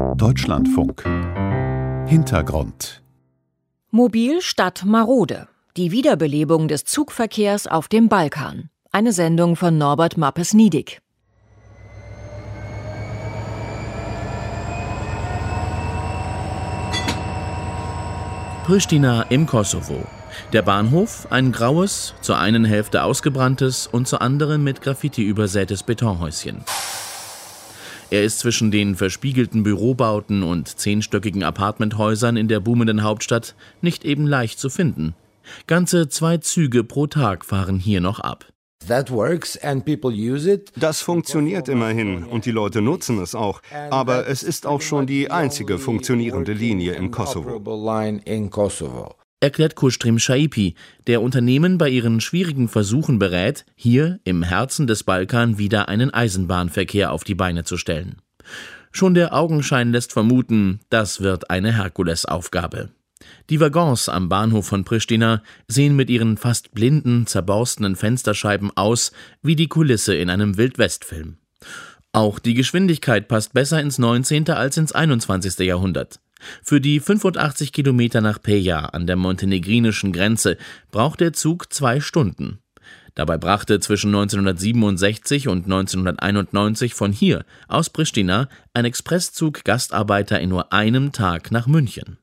Deutschlandfunk Hintergrund Mobil statt marode. Die Wiederbelebung des Zugverkehrs auf dem Balkan. Eine Sendung von Norbert Mappes-Niedig. Pristina im Kosovo. Der Bahnhof, ein graues, zur einen Hälfte ausgebranntes und zur anderen mit Graffiti übersätes Betonhäuschen. Er ist zwischen den verspiegelten Bürobauten und zehnstöckigen Apartmenthäusern in der boomenden Hauptstadt nicht eben leicht zu finden. Ganze zwei Züge pro Tag fahren hier noch ab. Das funktioniert immerhin und die Leute nutzen es auch. Aber es ist auch schon die einzige funktionierende Linie im Kosovo. Erklärt Kustrim Shaipi, der Unternehmen bei ihren schwierigen Versuchen berät, hier im Herzen des Balkan wieder einen Eisenbahnverkehr auf die Beine zu stellen. Schon der Augenschein lässt vermuten, das wird eine Herkulesaufgabe. Die Waggons am Bahnhof von Pristina sehen mit ihren fast blinden, zerborstenen Fensterscheiben aus wie die Kulisse in einem Wildwestfilm. Auch die Geschwindigkeit passt besser ins 19. als ins 21. Jahrhundert. Für die 85 Kilometer nach Peja an der montenegrinischen Grenze braucht der Zug zwei Stunden. Dabei brachte zwischen 1967 und 1991 von hier aus Pristina ein Expresszug Gastarbeiter in nur einem Tag nach München.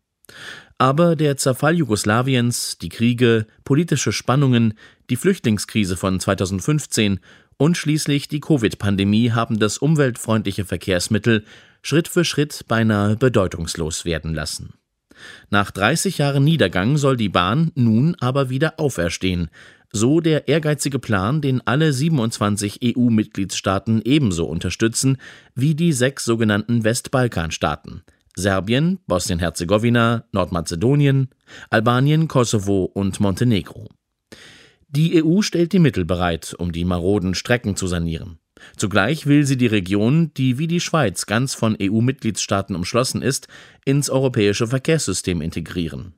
Aber der Zerfall Jugoslawiens, die Kriege, politische Spannungen, die Flüchtlingskrise von 2015 und schließlich die Covid-Pandemie haben das umweltfreundliche Verkehrsmittel Schritt für Schritt beinahe bedeutungslos werden lassen. Nach 30 Jahren Niedergang soll die Bahn nun aber wieder auferstehen, so der ehrgeizige Plan, den alle 27 EU-Mitgliedstaaten ebenso unterstützen wie die sechs sogenannten Westbalkanstaaten – Serbien, Bosnien-Herzegowina, Nordmazedonien, Albanien, Kosovo und Montenegro. Die EU stellt die Mittel bereit, um die maroden Strecken zu sanieren. Zugleich will sie die Region, die wie die Schweiz ganz von EU-Mitgliedstaaten umschlossen ist, ins europäische Verkehrssystem integrieren.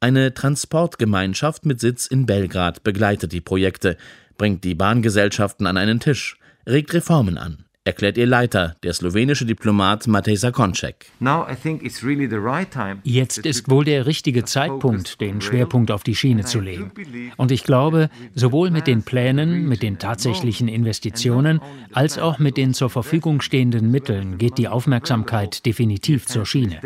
Eine Transportgemeinschaft mit Sitz in Belgrad begleitet die Projekte, bringt die Bahngesellschaften an einen Tisch, regt Reformen an erklärt ihr Leiter, der slowenische Diplomat Matej Sakonček. Jetzt ist wohl der richtige Zeitpunkt, den Schwerpunkt auf die Schiene zu legen. Und ich glaube, sowohl mit den Plänen, mit den tatsächlichen Investitionen, als auch mit den zur Verfügung stehenden Mitteln geht die Aufmerksamkeit definitiv zur Schiene.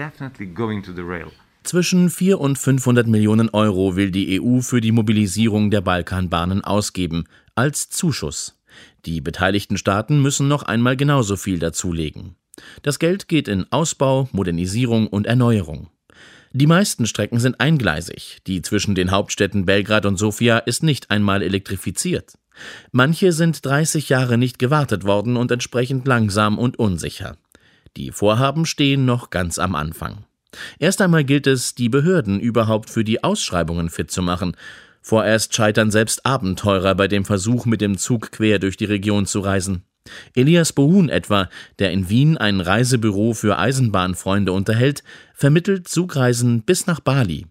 Zwischen 4 und 500 Millionen Euro will die EU für die Mobilisierung der Balkanbahnen ausgeben, als Zuschuss. Die beteiligten Staaten müssen noch einmal genauso viel dazulegen. Das Geld geht in Ausbau, Modernisierung und Erneuerung. Die meisten Strecken sind eingleisig, die zwischen den Hauptstädten Belgrad und Sofia ist nicht einmal elektrifiziert. Manche sind 30 Jahre nicht gewartet worden und entsprechend langsam und unsicher. Die Vorhaben stehen noch ganz am Anfang. Erst einmal gilt es, die Behörden überhaupt für die Ausschreibungen fit zu machen, Vorerst scheitern selbst Abenteurer bei dem Versuch, mit dem Zug quer durch die Region zu reisen. Elias Bohun etwa, der in Wien ein Reisebüro für Eisenbahnfreunde unterhält, vermittelt Zugreisen bis nach Bali.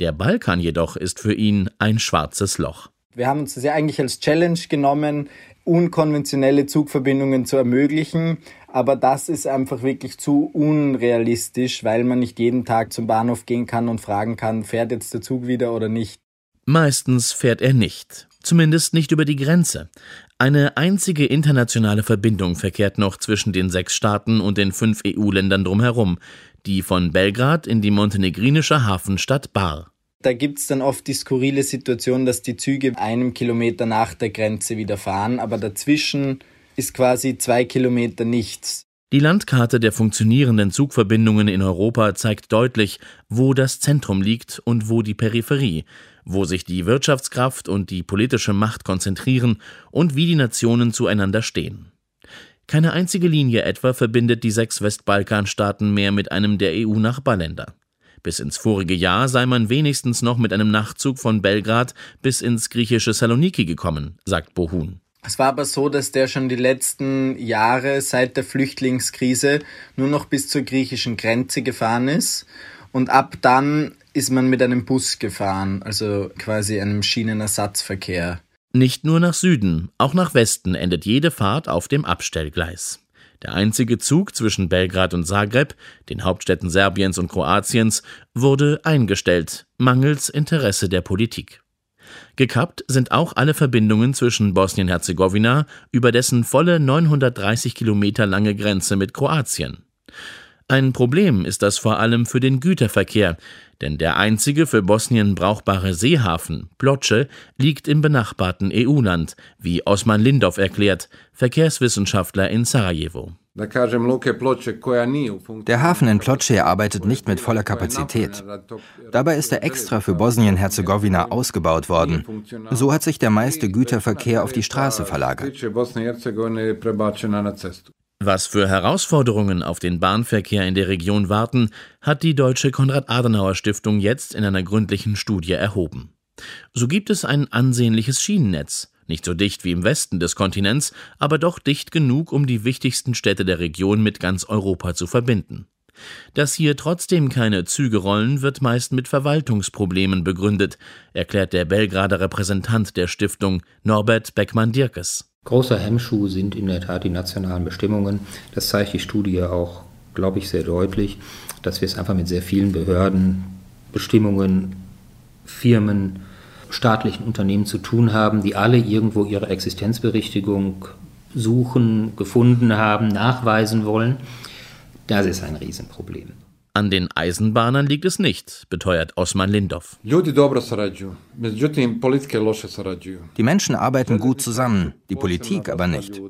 Der Balkan jedoch ist für ihn ein schwarzes Loch. Wir haben uns das ja eigentlich als Challenge genommen, unkonventionelle Zugverbindungen zu ermöglichen. Aber das ist einfach wirklich zu unrealistisch, weil man nicht jeden Tag zum Bahnhof gehen kann und fragen kann, fährt jetzt der Zug wieder oder nicht. Meistens fährt er nicht, zumindest nicht über die Grenze. Eine einzige internationale Verbindung verkehrt noch zwischen den sechs Staaten und den fünf EU-Ländern drumherum, die von Belgrad in die montenegrinische Hafenstadt Bar. Da gibt es dann oft die skurrile Situation, dass die Züge einem Kilometer nach der Grenze wieder fahren, aber dazwischen ist quasi zwei Kilometer nichts. Die Landkarte der funktionierenden Zugverbindungen in Europa zeigt deutlich, wo das Zentrum liegt und wo die Peripherie, wo sich die Wirtschaftskraft und die politische Macht konzentrieren und wie die Nationen zueinander stehen. Keine einzige Linie etwa verbindet die sechs Westbalkanstaaten mehr mit einem der EU-Nachbarländer. Bis ins vorige Jahr sei man wenigstens noch mit einem Nachtzug von Belgrad bis ins griechische Saloniki gekommen, sagt Bohun. Es war aber so, dass der schon die letzten Jahre seit der Flüchtlingskrise nur noch bis zur griechischen Grenze gefahren ist. Und ab dann ist man mit einem Bus gefahren, also quasi einem Schienenersatzverkehr. Nicht nur nach Süden, auch nach Westen endet jede Fahrt auf dem Abstellgleis. Der einzige Zug zwischen Belgrad und Zagreb, den Hauptstädten Serbiens und Kroatiens, wurde eingestellt, mangels Interesse der Politik. Gekappt sind auch alle Verbindungen zwischen Bosnien-Herzegowina über dessen volle 930 Kilometer lange Grenze mit Kroatien. Ein Problem ist das vor allem für den Güterverkehr, denn der einzige für Bosnien brauchbare Seehafen, Ploče, liegt im benachbarten EU-Land, wie Osman Lindov erklärt, Verkehrswissenschaftler in Sarajevo. Der Hafen in Ploče arbeitet nicht mit voller Kapazität. Dabei ist er extra für Bosnien-Herzegowina ausgebaut worden. So hat sich der meiste Güterverkehr auf die Straße verlagert. Was für Herausforderungen auf den Bahnverkehr in der Region warten, hat die Deutsche Konrad-Adenauer-Stiftung jetzt in einer gründlichen Studie erhoben. So gibt es ein ansehnliches Schienennetz. Nicht so dicht wie im Westen des Kontinents, aber doch dicht genug, um die wichtigsten Städte der Region mit ganz Europa zu verbinden. Dass hier trotzdem keine Züge rollen, wird meist mit Verwaltungsproblemen begründet, erklärt der Belgrader Repräsentant der Stiftung Norbert Beckmann-Dirkes. Großer Hemmschuh sind in der Tat die nationalen Bestimmungen. Das zeigt die Studie auch, glaube ich, sehr deutlich, dass wir es einfach mit sehr vielen Behörden, Bestimmungen, Firmen, staatlichen Unternehmen zu tun haben, die alle irgendwo ihre Existenzberichtigung suchen, gefunden haben, nachweisen wollen. Das ist ein Riesenproblem. An den Eisenbahnern liegt es nicht, beteuert Osman Lindov. Die Menschen arbeiten gut zusammen, die Politik aber nicht.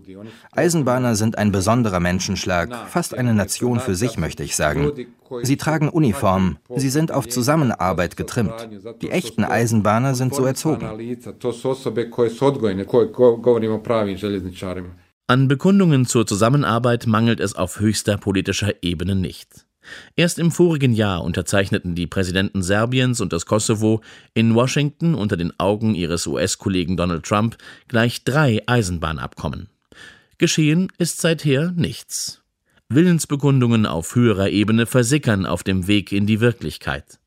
Eisenbahner sind ein besonderer Menschenschlag, fast eine Nation für sich, möchte ich sagen. Sie tragen Uniform, sie sind auf Zusammenarbeit getrimmt. Die echten Eisenbahner sind so erzogen. An Bekundungen zur Zusammenarbeit mangelt es auf höchster politischer Ebene nicht. Erst im vorigen Jahr unterzeichneten die Präsidenten Serbiens und des Kosovo in Washington unter den Augen ihres US-Kollegen Donald Trump gleich drei Eisenbahnabkommen. Geschehen ist seither nichts. Willensbekundungen auf höherer Ebene versickern auf dem Weg in die Wirklichkeit.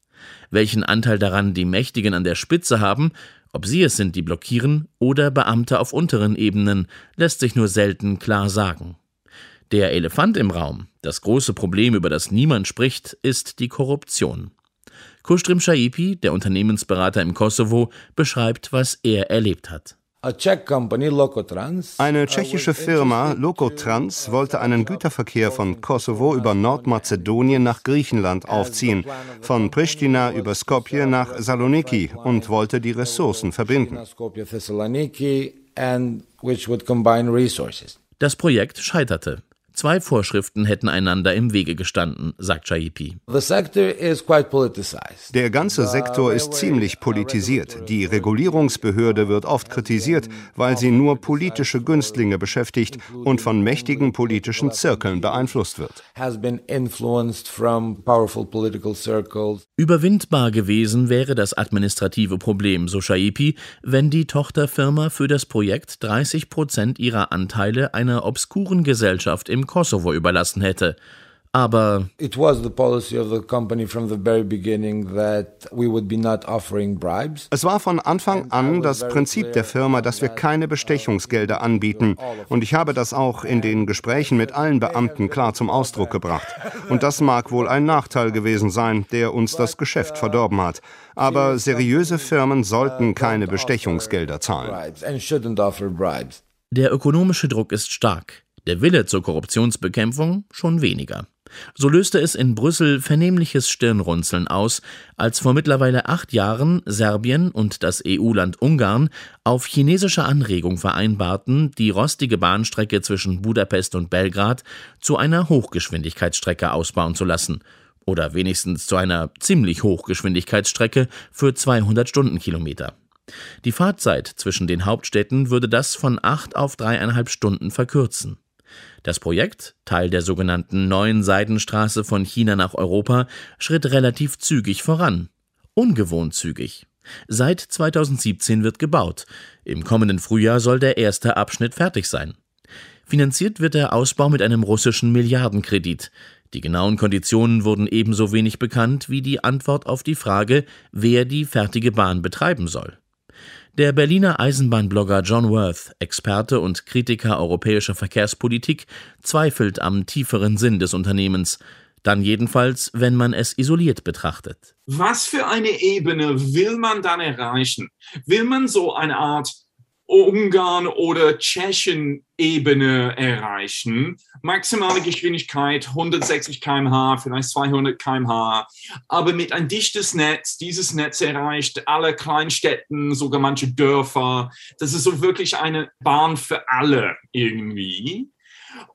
Welchen Anteil daran die Mächtigen an der Spitze haben, ob sie es sind, die blockieren, oder Beamte auf unteren Ebenen, lässt sich nur selten klar sagen. Der Elefant im Raum, das große Problem, über das niemand spricht, ist die Korruption. Kustrim Shaipi, der Unternehmensberater im Kosovo, beschreibt, was er erlebt hat. Eine tschechische Firma, Lokotrans, wollte einen Güterverkehr von Kosovo über Nordmazedonien nach Griechenland aufziehen, von Pristina über Skopje nach Saloniki und wollte die Ressourcen verbinden. Das Projekt scheiterte. Zwei Vorschriften hätten einander im Wege gestanden, sagt Chaipi. Der ganze Sektor ist ziemlich politisiert. Die Regulierungsbehörde wird oft kritisiert, weil sie nur politische Günstlinge beschäftigt und von mächtigen politischen Zirkeln beeinflusst wird. Überwindbar gewesen wäre das administrative Problem, so Chaipi, wenn die Tochterfirma für das Projekt 30 Prozent ihrer Anteile einer obskuren Gesellschaft im Kosovo überlassen hätte. Aber es war von Anfang an das Prinzip der Firma, dass wir keine Bestechungsgelder anbieten. Und ich habe das auch in den Gesprächen mit allen Beamten klar zum Ausdruck gebracht. Und das mag wohl ein Nachteil gewesen sein, der uns das Geschäft verdorben hat. Aber seriöse Firmen sollten keine Bestechungsgelder zahlen. Der ökonomische Druck ist stark der Wille zur Korruptionsbekämpfung schon weniger. So löste es in Brüssel vernehmliches Stirnrunzeln aus, als vor mittlerweile acht Jahren Serbien und das EU-Land Ungarn auf chinesische Anregung vereinbarten, die rostige Bahnstrecke zwischen Budapest und Belgrad zu einer Hochgeschwindigkeitsstrecke ausbauen zu lassen oder wenigstens zu einer ziemlich Hochgeschwindigkeitsstrecke für 200 Stundenkilometer. Die Fahrzeit zwischen den Hauptstädten würde das von acht auf dreieinhalb Stunden verkürzen. Das Projekt, Teil der sogenannten neuen Seidenstraße von China nach Europa, schritt relativ zügig voran. Ungewohnt zügig. Seit 2017 wird gebaut. Im kommenden Frühjahr soll der erste Abschnitt fertig sein. Finanziert wird der Ausbau mit einem russischen Milliardenkredit. Die genauen Konditionen wurden ebenso wenig bekannt wie die Antwort auf die Frage, wer die fertige Bahn betreiben soll. Der Berliner Eisenbahnblogger John Worth, Experte und Kritiker europäischer Verkehrspolitik, zweifelt am tieferen Sinn des Unternehmens, dann jedenfalls, wenn man es isoliert betrachtet. Was für eine Ebene will man dann erreichen? Will man so eine Art Ungarn oder Tschechien-Ebene erreichen. Maximale Geschwindigkeit 160 km/h, vielleicht 200 km/h, aber mit ein dichtes Netz. Dieses Netz erreicht alle Kleinstädten, sogar manche Dörfer. Das ist so wirklich eine Bahn für alle irgendwie.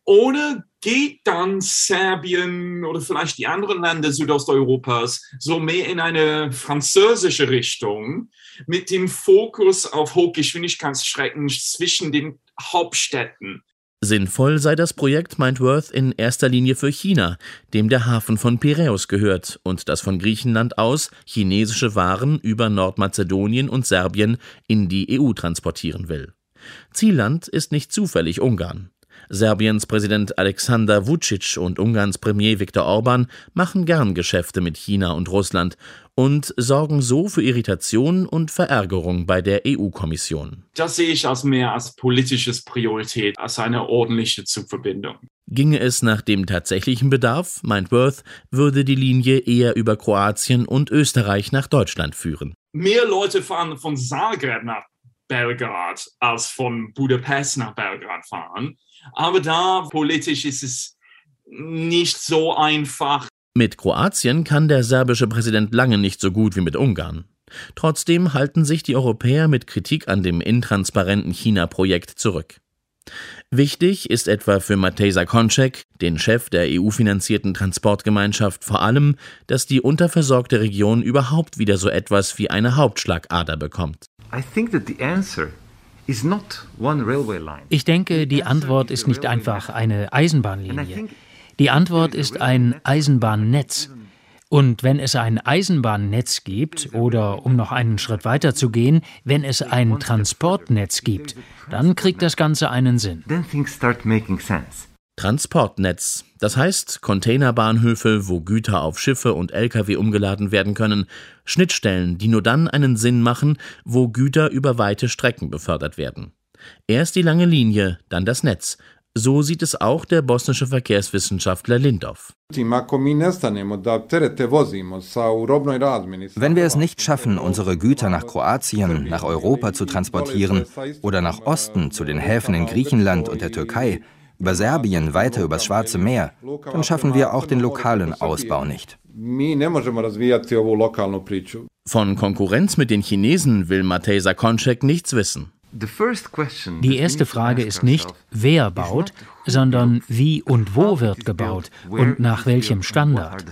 Oder geht dann Serbien oder vielleicht die anderen Länder Südosteuropas so mehr in eine französische Richtung mit dem Fokus auf Hochgeschwindigkeitsstrecken zwischen den Hauptstädten? Sinnvoll sei das Projekt, meint Worth, in erster Linie für China, dem der Hafen von Piräus gehört und das von Griechenland aus chinesische Waren über Nordmazedonien und Serbien in die EU transportieren will. Zielland ist nicht zufällig Ungarn. Serbiens Präsident Alexander Vucic und Ungarns Premier Viktor Orban machen gern Geschäfte mit China und Russland und sorgen so für Irritation und Verärgerung bei der EU-Kommission. Das sehe ich als mehr als politisches Priorität, als eine ordentliche Zugverbindung. Ginge es nach dem tatsächlichen Bedarf, meint Worth, würde die Linie eher über Kroatien und Österreich nach Deutschland führen. Mehr Leute fahren von Zagreb nach Belgrad als von Budapest nach Belgrad fahren. Aber da politisch ist es nicht so einfach. Mit Kroatien kann der serbische Präsident lange nicht so gut wie mit Ungarn. Trotzdem halten sich die Europäer mit Kritik an dem intransparenten China-Projekt zurück. Wichtig ist etwa für Matej Sakonczek, den Chef der EU-finanzierten Transportgemeinschaft, vor allem, dass die unterversorgte Region überhaupt wieder so etwas wie eine Hauptschlagader bekommt. Ich denke, die Antwort ist nicht einfach eine Eisenbahnlinie. Die Antwort ist ein Eisenbahnnetz. Und wenn es ein Eisenbahnnetz gibt, oder um noch einen Schritt weiter zu gehen, wenn es ein Transportnetz gibt, dann kriegt das Ganze einen Sinn. Transportnetz, das heißt Containerbahnhöfe, wo Güter auf Schiffe und Lkw umgeladen werden können, Schnittstellen, die nur dann einen Sinn machen, wo Güter über weite Strecken befördert werden. Erst die lange Linie, dann das Netz, so sieht es auch der bosnische Verkehrswissenschaftler Lindov. Wenn wir es nicht schaffen, unsere Güter nach Kroatien, nach Europa zu transportieren oder nach Osten zu den Häfen in Griechenland und der Türkei, über Serbien weiter übers Schwarze Meer, dann schaffen wir auch den lokalen Ausbau nicht. Von Konkurrenz mit den Chinesen will Matej Sakonczek nichts wissen. Die erste Frage ist nicht, wer baut, sondern wie und wo wird gebaut und nach welchem Standard.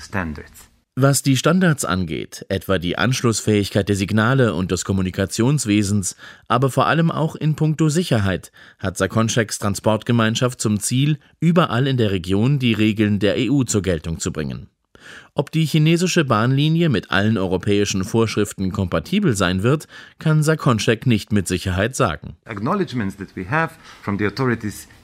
Was die Standards angeht, etwa die Anschlussfähigkeit der Signale und des Kommunikationswesens, aber vor allem auch in puncto Sicherheit, hat Sakonczeks Transportgemeinschaft zum Ziel, überall in der Region die Regeln der EU zur Geltung zu bringen. Ob die chinesische Bahnlinie mit allen europäischen Vorschriften kompatibel sein wird, kann Sakonczek nicht mit Sicherheit sagen.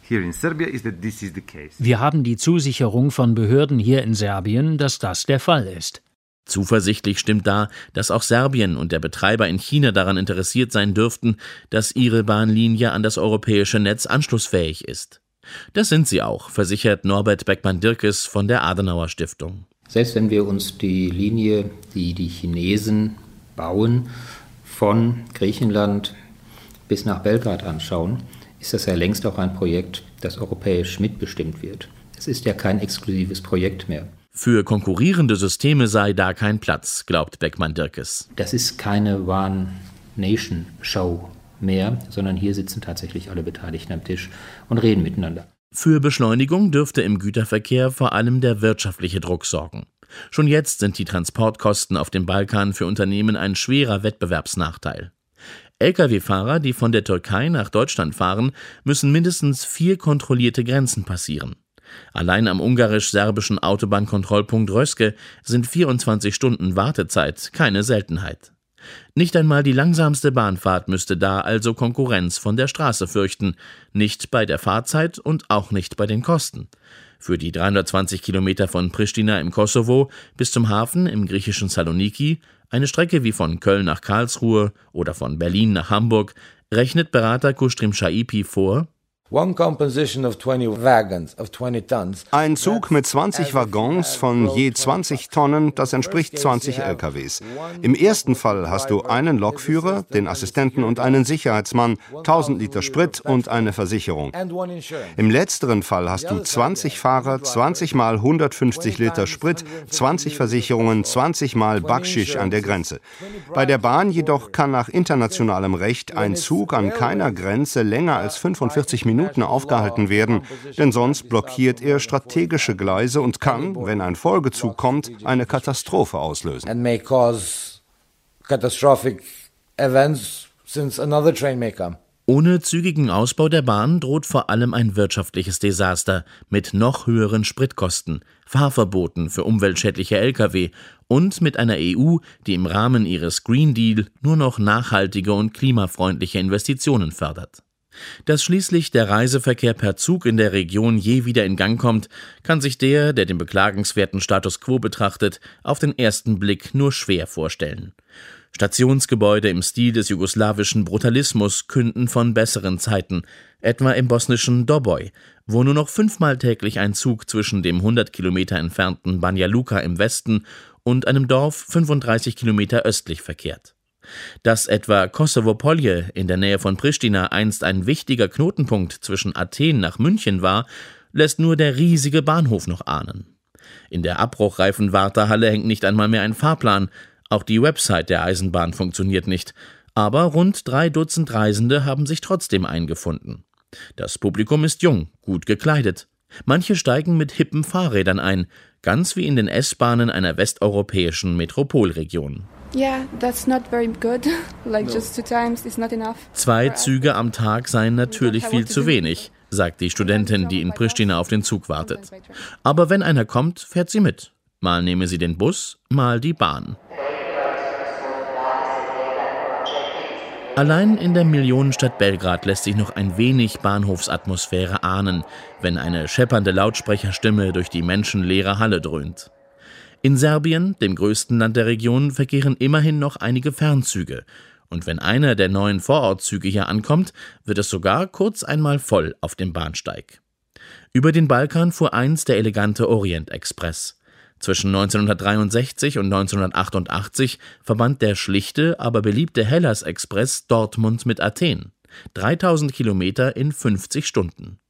Wir haben die Zusicherung von Behörden hier in Serbien, dass das der Fall ist. Zuversichtlich stimmt da, dass auch Serbien und der Betreiber in China daran interessiert sein dürften, dass ihre Bahnlinie an das europäische Netz anschlussfähig ist. Das sind sie auch, versichert Norbert Beckmann-Dirkes von der Adenauer Stiftung. Selbst wenn wir uns die Linie, die die Chinesen bauen, von Griechenland bis nach Belgrad anschauen, ist das ja längst auch ein Projekt, das europäisch mitbestimmt wird. Es ist ja kein exklusives Projekt mehr. Für konkurrierende Systeme sei da kein Platz, glaubt Beckmann-Dirkes. Das ist keine One-Nation-Show mehr, sondern hier sitzen tatsächlich alle Beteiligten am Tisch und reden miteinander. Für Beschleunigung dürfte im Güterverkehr vor allem der wirtschaftliche Druck sorgen. Schon jetzt sind die Transportkosten auf dem Balkan für Unternehmen ein schwerer Wettbewerbsnachteil. Lkw-Fahrer, die von der Türkei nach Deutschland fahren, müssen mindestens vier kontrollierte Grenzen passieren. Allein am ungarisch-serbischen Autobahnkontrollpunkt Röske sind 24 Stunden Wartezeit keine Seltenheit. Nicht einmal die langsamste Bahnfahrt müsste da also Konkurrenz von der Straße fürchten, nicht bei der Fahrzeit und auch nicht bei den Kosten. Für die 320 Kilometer von Pristina im Kosovo bis zum Hafen im griechischen Saloniki, eine Strecke wie von Köln nach Karlsruhe oder von Berlin nach Hamburg, rechnet Berater Kustrim Shaipi vor, ein Zug mit 20 Waggons von je 20 Tonnen, das entspricht 20 LKWs. Im ersten Fall hast du einen Lokführer, den Assistenten und einen Sicherheitsmann, 1000 Liter Sprit und eine Versicherung. Im letzteren Fall hast du 20 Fahrer, 20 mal 150 Liter Sprit, 20 Versicherungen, 20 mal Backschisch an der Grenze. Bei der Bahn jedoch kann nach internationalem Recht ein Zug an keiner Grenze länger als 45 Minuten Minuten aufgehalten werden, denn sonst blockiert er strategische Gleise und kann, wenn ein Folgezug kommt, eine Katastrophe auslösen. Ohne zügigen Ausbau der Bahn droht vor allem ein wirtschaftliches Desaster mit noch höheren Spritkosten, Fahrverboten für umweltschädliche Lkw und mit einer EU, die im Rahmen ihres Green Deal nur noch nachhaltige und klimafreundliche Investitionen fördert. Dass schließlich der Reiseverkehr per Zug in der Region je wieder in Gang kommt, kann sich der, der den beklagenswerten Status quo betrachtet, auf den ersten Blick nur schwer vorstellen. Stationsgebäude im Stil des jugoslawischen Brutalismus künden von besseren Zeiten, etwa im bosnischen Doboj, wo nur noch fünfmal täglich ein Zug zwischen dem 100 Kilometer entfernten Banja Luka im Westen und einem Dorf 35 Kilometer östlich verkehrt. Dass etwa Kosovo-Polje in der Nähe von Pristina einst ein wichtiger Knotenpunkt zwischen Athen nach München war, lässt nur der riesige Bahnhof noch ahnen. In der abbruchreifen Wartehalle hängt nicht einmal mehr ein Fahrplan, auch die Website der Eisenbahn funktioniert nicht, aber rund drei Dutzend Reisende haben sich trotzdem eingefunden. Das Publikum ist jung, gut gekleidet. Manche steigen mit hippen Fahrrädern ein, ganz wie in den S-Bahnen einer westeuropäischen Metropolregion. Zwei Züge am Tag seien natürlich viel zu wenig, sagt die Studentin, die in Pristina auf den Zug wartet. Aber wenn einer kommt, fährt sie mit. Mal nehme sie den Bus, mal die Bahn. Allein in der Millionenstadt Belgrad lässt sich noch ein wenig Bahnhofsatmosphäre ahnen, wenn eine scheppernde Lautsprecherstimme durch die menschenleere Halle dröhnt. In Serbien, dem größten Land der Region, verkehren immerhin noch einige Fernzüge, und wenn einer der neuen Vorortzüge hier ankommt, wird es sogar kurz einmal voll auf dem Bahnsteig. Über den Balkan fuhr einst der elegante Orient-Express. Zwischen 1963 und 1988 verband der schlichte, aber beliebte Hellas-Express Dortmund mit Athen. 3000 Kilometer in 50 Stunden.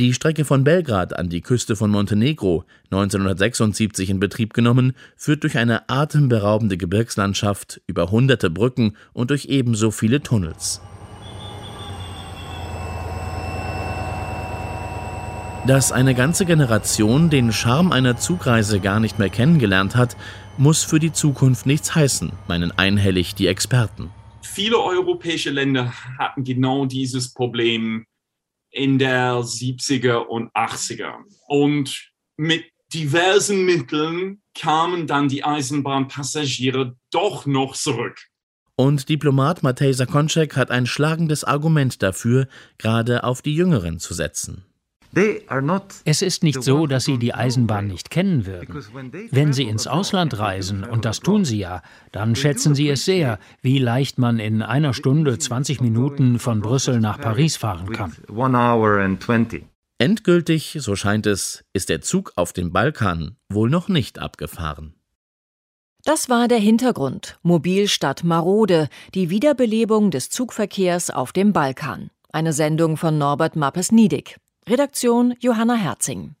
Die Strecke von Belgrad an die Küste von Montenegro, 1976 in Betrieb genommen, führt durch eine atemberaubende Gebirgslandschaft, über hunderte Brücken und durch ebenso viele Tunnels. Dass eine ganze Generation den Charme einer Zugreise gar nicht mehr kennengelernt hat, muss für die Zukunft nichts heißen, meinen einhellig die Experten. Viele europäische Länder hatten genau dieses Problem in der 70er und 80er. Und mit diversen Mitteln kamen dann die Eisenbahnpassagiere doch noch zurück. Und Diplomat Matej Sakonczek hat ein schlagendes Argument dafür, gerade auf die Jüngeren zu setzen. Es ist nicht so, dass sie die Eisenbahn nicht kennen würden. Wenn sie ins Ausland reisen, und das tun sie ja, dann schätzen sie es sehr, wie leicht man in einer Stunde 20 Minuten von Brüssel nach Paris fahren kann. Endgültig, so scheint es, ist der Zug auf dem Balkan wohl noch nicht abgefahren. Das war der Hintergrund. Mobil statt marode, die Wiederbelebung des Zugverkehrs auf dem Balkan. Eine Sendung von Norbert Mappes-Niedig. Redaktion Johanna Herzing